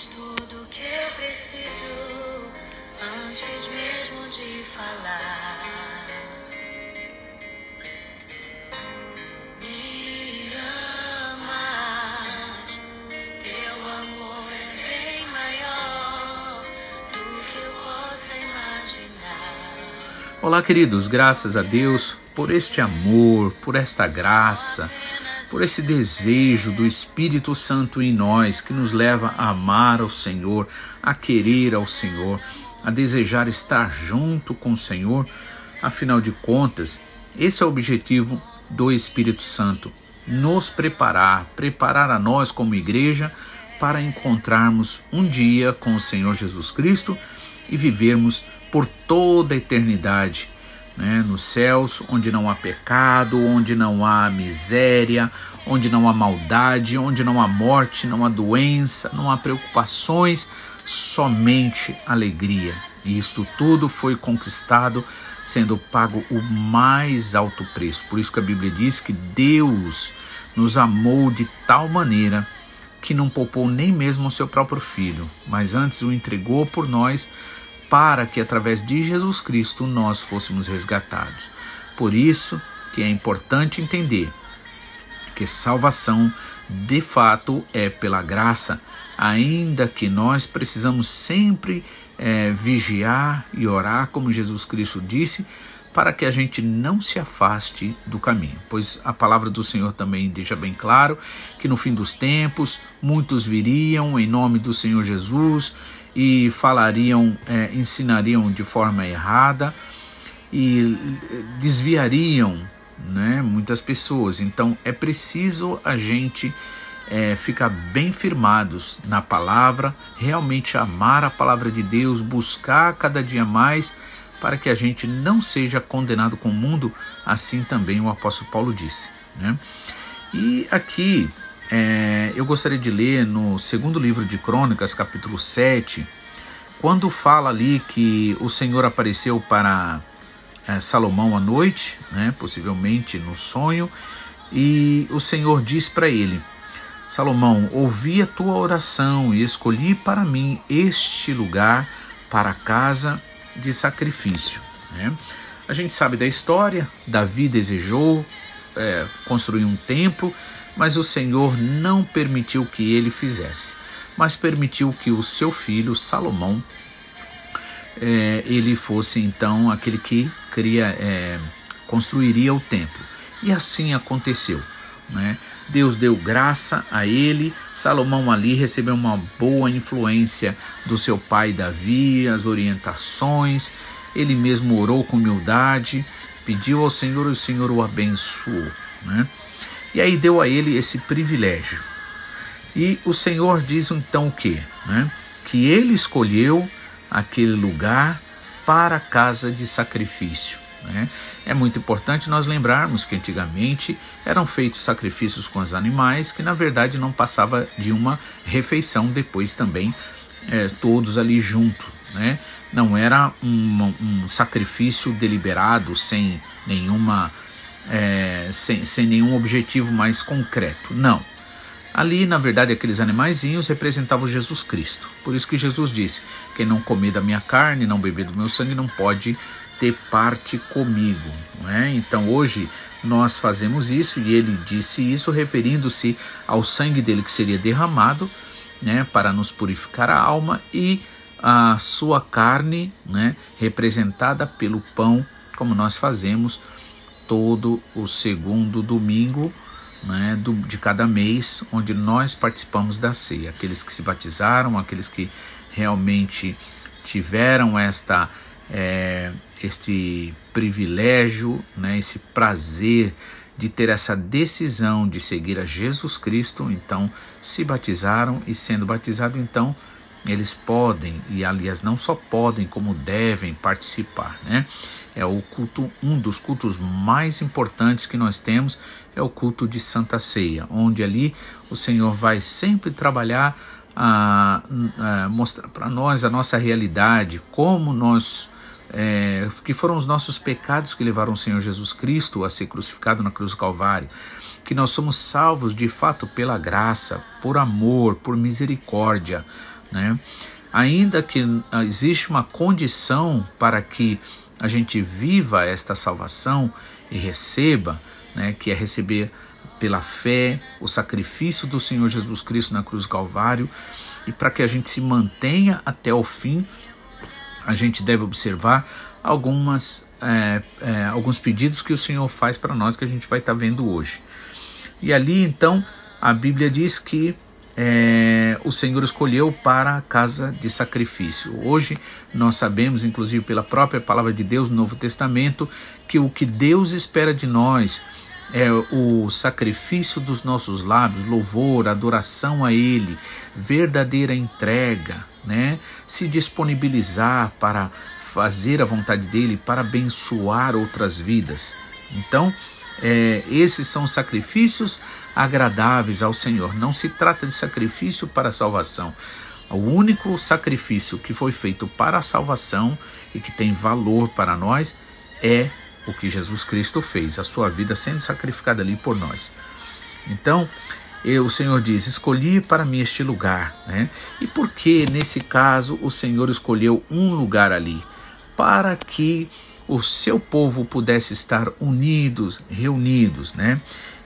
és tudo que eu preciso antes mesmo de falar. Me teu amor é bem maior do que eu possa imaginar. Olá, queridos, graças a Deus por este amor, por esta graça, por esse desejo do Espírito Santo em nós que nos leva a amar ao Senhor, a querer ao Senhor, a desejar estar junto com o Senhor. Afinal de contas, esse é o objetivo do Espírito Santo: nos preparar, preparar a nós como igreja para encontrarmos um dia com o Senhor Jesus Cristo e vivermos por toda a eternidade né, nos céus, onde não há pecado, onde não há miséria, onde não há maldade, onde não há morte, não há doença, não há preocupações, somente alegria. E isto tudo foi conquistado sendo pago o mais alto preço. Por isso que a Bíblia diz que Deus nos amou de tal maneira que não poupou nem mesmo o seu próprio filho, mas antes o entregou por nós para que através de Jesus Cristo nós fôssemos resgatados. Por isso que é importante entender que salvação de fato é pela graça, ainda que nós precisamos sempre é, vigiar e orar, como Jesus Cristo disse, para que a gente não se afaste do caminho, pois a palavra do Senhor também deixa bem claro que no fim dos tempos muitos viriam em nome do Senhor Jesus e falariam, é, ensinariam de forma errada e desviariam né, muitas pessoas. Então é preciso a gente é, ficar bem firmados na palavra, realmente amar a palavra de Deus, buscar cada dia mais para que a gente não seja condenado com o mundo, assim também o apóstolo Paulo disse. Né? E aqui é, eu gostaria de ler no segundo livro de Crônicas, capítulo 7, quando fala ali que o Senhor apareceu para é, Salomão à noite, né, possivelmente no sonho, e o Senhor diz para ele: Salomão, ouvi a tua oração e escolhi para mim este lugar para a casa de sacrifício. Né? A gente sabe da história, Davi desejou é, construir um templo mas o Senhor não permitiu que ele fizesse, mas permitiu que o seu filho Salomão é, ele fosse então aquele que cria, é, construiria o templo. E assim aconteceu. Né? Deus deu graça a ele, Salomão ali recebeu uma boa influência do seu pai Davi, as orientações, ele mesmo orou com humildade, pediu ao Senhor e o Senhor o abençoou. Né? E aí deu a ele esse privilégio. E o Senhor diz então o quê? Né? Que ele escolheu aquele lugar para a casa de sacrifício. Né? É muito importante nós lembrarmos que antigamente eram feitos sacrifícios com os animais, que na verdade não passava de uma refeição depois também, é, todos ali junto. Né? Não era um, um sacrifício deliberado, sem nenhuma é, sem, sem nenhum objetivo mais concreto. Não. Ali, na verdade, aqueles animaizinhos representavam Jesus Cristo. Por isso que Jesus disse: Quem não comer da minha carne, não beber do meu sangue, não pode ter parte comigo. É? Então hoje nós fazemos isso e ele disse isso referindo-se ao sangue dele que seria derramado né, para nos purificar a alma e a sua carne né, representada pelo pão, como nós fazemos todo o segundo domingo né, do, de cada mês, onde nós participamos da ceia. Aqueles que se batizaram, aqueles que realmente tiveram esta, é, este privilégio, né, esse prazer de ter essa decisão de seguir a Jesus Cristo, então se batizaram e sendo batizado, então eles podem e aliás não só podem como devem participar, né? É o culto, um dos cultos mais importantes que nós temos é o culto de Santa Ceia, onde ali o Senhor vai sempre trabalhar a, a mostrar para nós a nossa realidade, como nós é, que foram os nossos pecados que levaram o Senhor Jesus Cristo a ser crucificado na cruz do Calvário, que nós somos salvos de fato pela graça, por amor, por misericórdia, né? Ainda que ah, existe uma condição para que a gente viva esta salvação e receba, né, que é receber pela fé o sacrifício do Senhor Jesus Cristo na cruz do Calvário, e para que a gente se mantenha até o fim, a gente deve observar algumas, é, é, alguns pedidos que o Senhor faz para nós que a gente vai estar tá vendo hoje. E ali então a Bíblia diz que é, o Senhor escolheu para a casa de sacrifício. Hoje nós sabemos, inclusive pela própria palavra de Deus no Novo Testamento, que o que Deus espera de nós é o sacrifício dos nossos lábios, louvor, adoração a Ele, verdadeira entrega, né? Se disponibilizar para fazer a vontade dele, para abençoar outras vidas. Então, é, esses são sacrifícios agradáveis ao Senhor. Não se trata de sacrifício para a salvação. O único sacrifício que foi feito para a salvação e que tem valor para nós é o que Jesus Cristo fez, a sua vida sendo sacrificada ali por nós. Então, o Senhor diz: Escolhi para mim este lugar. Né? E por que, nesse caso, o Senhor escolheu um lugar ali? Para que o seu povo pudesse estar unidos, reunidos, né?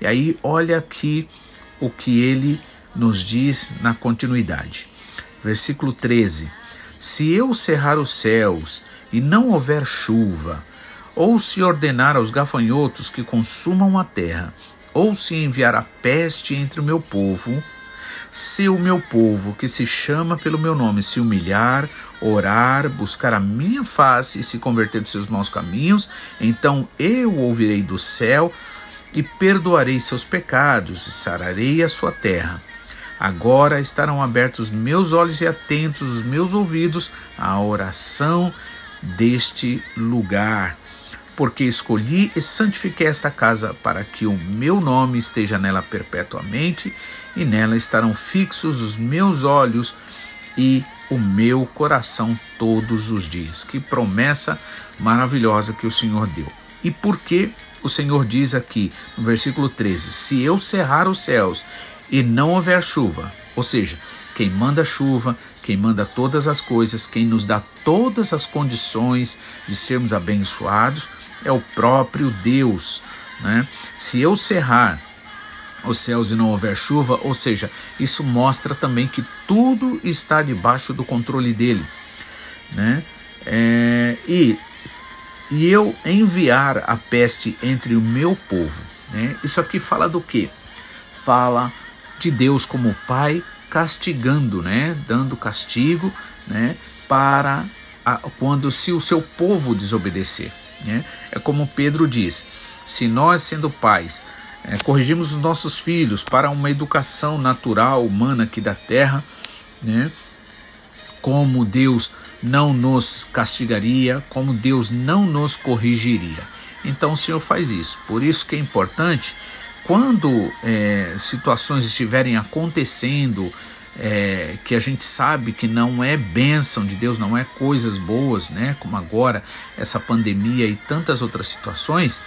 E aí olha aqui o que ele nos diz na continuidade. Versículo 13: Se eu cerrar os céus e não houver chuva, ou se ordenar aos gafanhotos que consumam a terra, ou se enviar a peste entre o meu povo, se o meu povo, que se chama pelo meu nome, se humilhar, orar, buscar a minha face e se converter dos seus maus caminhos, então eu ouvirei do céu e perdoarei seus pecados e sararei a sua terra. Agora estarão abertos meus olhos e atentos os meus ouvidos à oração deste lugar porque escolhi e santifiquei esta casa para que o meu nome esteja nela perpetuamente, e nela estarão fixos os meus olhos e o meu coração todos os dias. Que promessa maravilhosa que o Senhor deu. E por que o Senhor diz aqui no versículo 13: Se eu cerrar os céus e não houver chuva, ou seja, quem manda chuva, quem manda todas as coisas, quem nos dá todas as condições de sermos abençoados, é o próprio Deus. Né? Se eu cerrar os céus e não houver chuva, ou seja, isso mostra também que tudo está debaixo do controle dele. Né? É, e, e eu enviar a peste entre o meu povo. Né? Isso aqui fala do que? Fala de Deus como Pai castigando, né? dando castigo né? para a, quando se o seu povo desobedecer. Né? É como Pedro diz: se nós, sendo pais, é, corrigimos os nossos filhos para uma educação natural, humana aqui da terra, né? como Deus não nos castigaria, como Deus não nos corrigiria. Então o Senhor faz isso. Por isso que é importante, quando é, situações estiverem acontecendo, é, que a gente sabe que não é bênção de Deus, não é coisas boas, né? Como agora essa pandemia e tantas outras situações,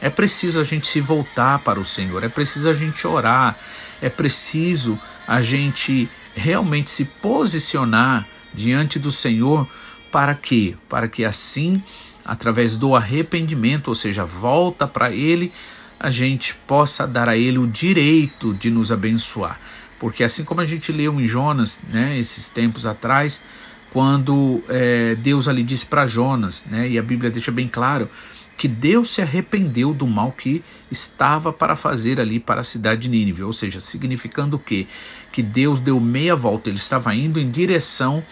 é preciso a gente se voltar para o Senhor, é preciso a gente orar, é preciso a gente realmente se posicionar diante do Senhor para que, para que assim, através do arrependimento, ou seja, volta para Ele, a gente possa dar a Ele o direito de nos abençoar. Porque assim como a gente leu em Jonas, né, esses tempos atrás, quando é, Deus ali disse para Jonas, né, e a Bíblia deixa bem claro, que Deus se arrependeu do mal que estava para fazer ali para a cidade de Nínive, ou seja, significando o quê? Que Deus deu meia volta, ele estava indo em direção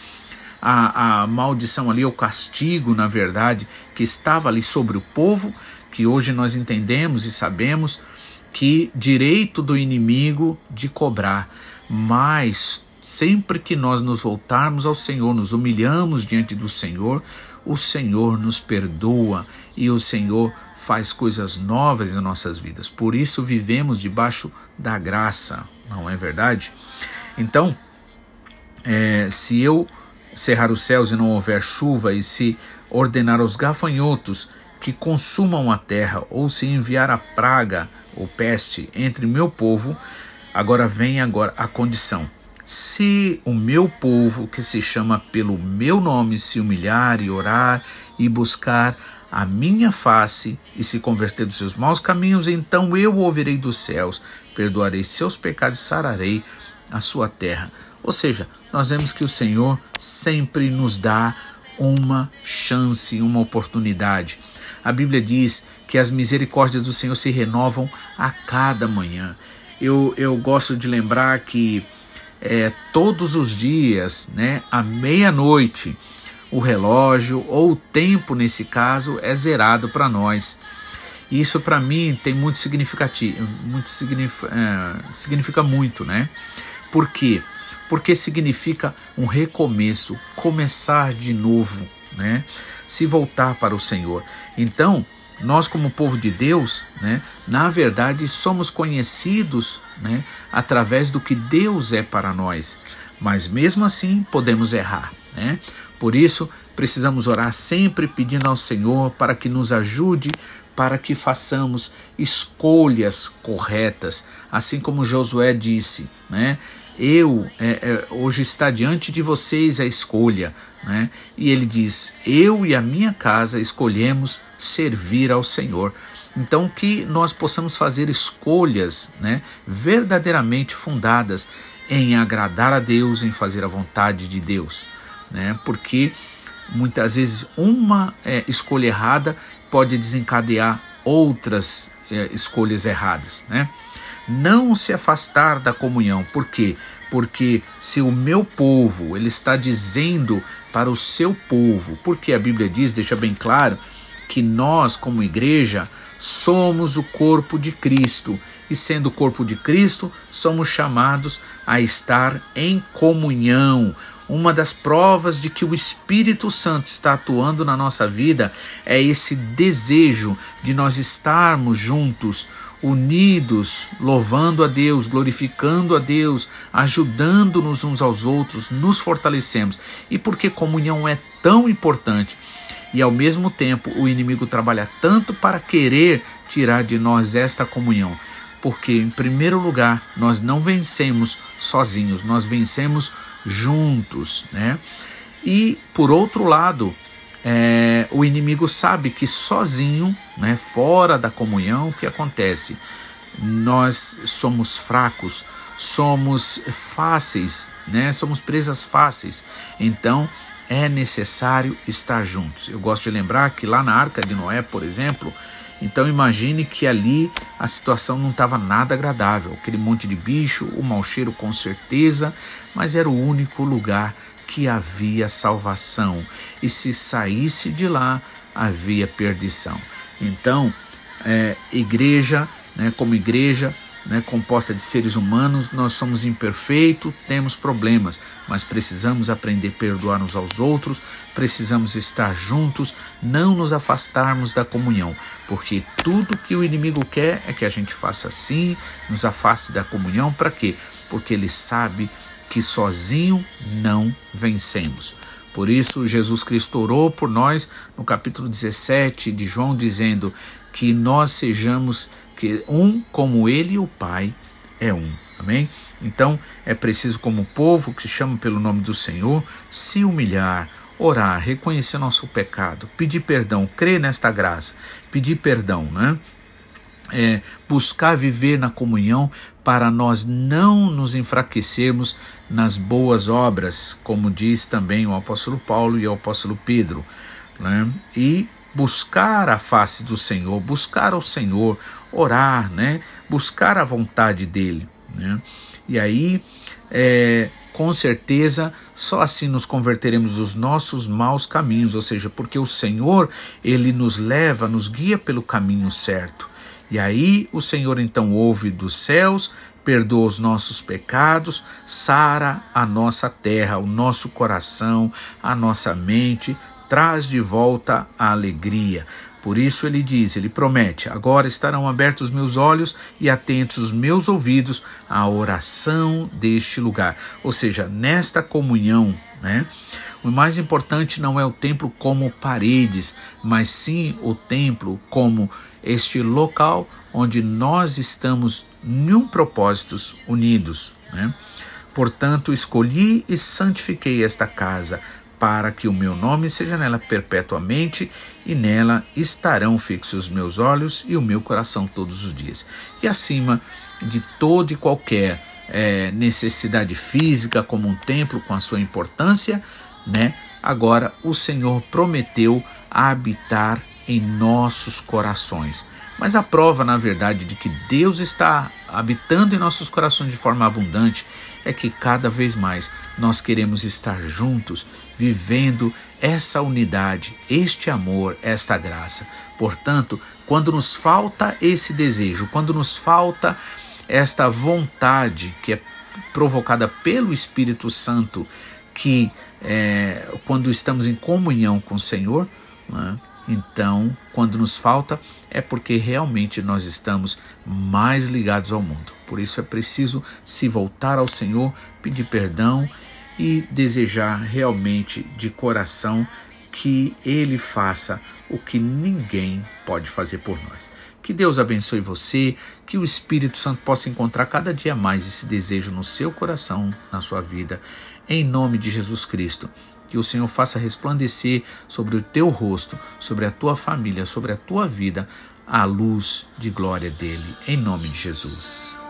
à, à maldição ali, ao castigo, na verdade, que estava ali sobre o povo, que hoje nós entendemos e sabemos que direito do inimigo de cobrar, mas sempre que nós nos voltarmos ao Senhor, nos humilhamos diante do Senhor, o Senhor nos perdoa e o Senhor faz coisas novas em nossas vidas. Por isso vivemos debaixo da graça, não é verdade? Então, é, se eu cerrar os céus e não houver chuva, e se ordenar aos gafanhotos que consumam a terra, ou se enviar a praga ou peste entre meu povo, agora vem agora a condição. Se o meu povo, que se chama pelo meu nome, se humilhar e orar e buscar a minha face e se converter dos seus maus caminhos, então eu ouvirei dos céus, perdoarei seus pecados e sararei a sua terra. Ou seja, nós vemos que o Senhor sempre nos dá uma chance, uma oportunidade. A Bíblia diz que as misericórdias do Senhor se renovam a cada manhã. Eu, eu gosto de lembrar que é, todos os dias, né, à meia-noite, o relógio ou o tempo, nesse caso, é zerado para nós. Isso para mim tem muito significativo, muito significa, é, significa muito, né? Por quê? Porque significa um recomeço, começar de novo, né? Se voltar para o Senhor. Então, nós como povo de Deus, né, na verdade somos conhecidos, né, através do que Deus é para nós. Mas mesmo assim podemos errar, né? Por isso, precisamos orar sempre pedindo ao Senhor para que nos ajude para que façamos escolhas corretas, assim como Josué disse, né? Eu é, é, hoje está diante de vocês a escolha, né? E ele diz: Eu e a minha casa escolhemos servir ao Senhor. Então que nós possamos fazer escolhas, né? Verdadeiramente fundadas em agradar a Deus, em fazer a vontade de Deus, né? Porque muitas vezes uma é, escolha errada pode desencadear outras é, escolhas erradas, né? Não se afastar da comunhão, por quê? Porque se o meu povo, ele está dizendo para o seu povo, porque a Bíblia diz, deixa bem claro, que nós, como igreja, somos o corpo de Cristo e, sendo o corpo de Cristo, somos chamados a estar em comunhão. Uma das provas de que o Espírito Santo está atuando na nossa vida é esse desejo de nós estarmos juntos, unidos, louvando a Deus, glorificando a Deus, ajudando-nos uns aos outros, nos fortalecemos. E porque comunhão é tão importante e ao mesmo tempo o inimigo trabalha tanto para querer tirar de nós esta comunhão porque, em primeiro lugar, nós não vencemos sozinhos, nós vencemos juntos, né? E, por outro lado, é, o inimigo sabe que sozinho, né, fora da comunhão, o que acontece? Nós somos fracos, somos fáceis, né? Somos presas fáceis. Então, é necessário estar juntos. Eu gosto de lembrar que lá na Arca de Noé, por exemplo, então imagine que ali a situação não estava nada agradável, aquele monte de bicho, o mau cheiro com certeza, mas era o único lugar que havia salvação. E se saísse de lá, havia perdição. Então, é, igreja, né, como igreja, né, composta de seres humanos, nós somos imperfeitos, temos problemas, mas precisamos aprender a perdoar uns aos outros, precisamos estar juntos, não nos afastarmos da comunhão, porque tudo que o inimigo quer é que a gente faça assim, nos afaste da comunhão, para quê? Porque ele sabe que sozinho não vencemos. Por isso, Jesus Cristo orou por nós no capítulo 17 de João, dizendo que nós sejamos que um como ele e o Pai é um. Amém? Então é preciso, como povo que se chama pelo nome do Senhor, se humilhar, orar, reconhecer nosso pecado, pedir perdão, crer nesta graça, pedir perdão, né? É, buscar viver na comunhão para nós não nos enfraquecermos nas boas obras, como diz também o apóstolo Paulo e o apóstolo Pedro, né? E buscar a face do Senhor, buscar o Senhor, orar, né? buscar a vontade dele. Né? E aí, é, com certeza, só assim nos converteremos dos nossos maus caminhos, ou seja, porque o Senhor, ele nos leva, nos guia pelo caminho certo. E aí o Senhor então ouve dos céus, perdoa os nossos pecados, sara a nossa terra, o nosso coração, a nossa mente, traz de volta a alegria. Por isso ele diz, ele promete: agora estarão abertos meus olhos e atentos os meus ouvidos à oração deste lugar. Ou seja, nesta comunhão, né? O mais importante não é o templo como paredes, mas sim o templo como este local onde nós estamos em um propósitos unidos, né? Portanto, escolhi e santifiquei esta casa, para que o meu nome seja nela perpetuamente, e nela estarão fixos os meus olhos e o meu coração todos os dias. E acima de toda e qualquer é, necessidade física, como um templo com a sua importância, né? Agora o Senhor prometeu habitar em nossos corações. Mas a prova, na verdade, de que Deus está habitando em nossos corações de forma abundante é que cada vez mais nós queremos estar juntos, vivendo essa unidade, este amor, esta graça. Portanto, quando nos falta esse desejo, quando nos falta esta vontade que é provocada pelo Espírito Santo, que é, quando estamos em comunhão com o Senhor, né, então, quando nos falta, é porque realmente nós estamos mais ligados ao mundo. Por isso é preciso se voltar ao Senhor, pedir perdão e desejar realmente de coração que Ele faça o que ninguém pode fazer por nós. Que Deus abençoe você, que o Espírito Santo possa encontrar cada dia mais esse desejo no seu coração, na sua vida, em nome de Jesus Cristo. Que o Senhor faça resplandecer sobre o teu rosto, sobre a tua família, sobre a tua vida, a luz de glória dele, em nome de Jesus.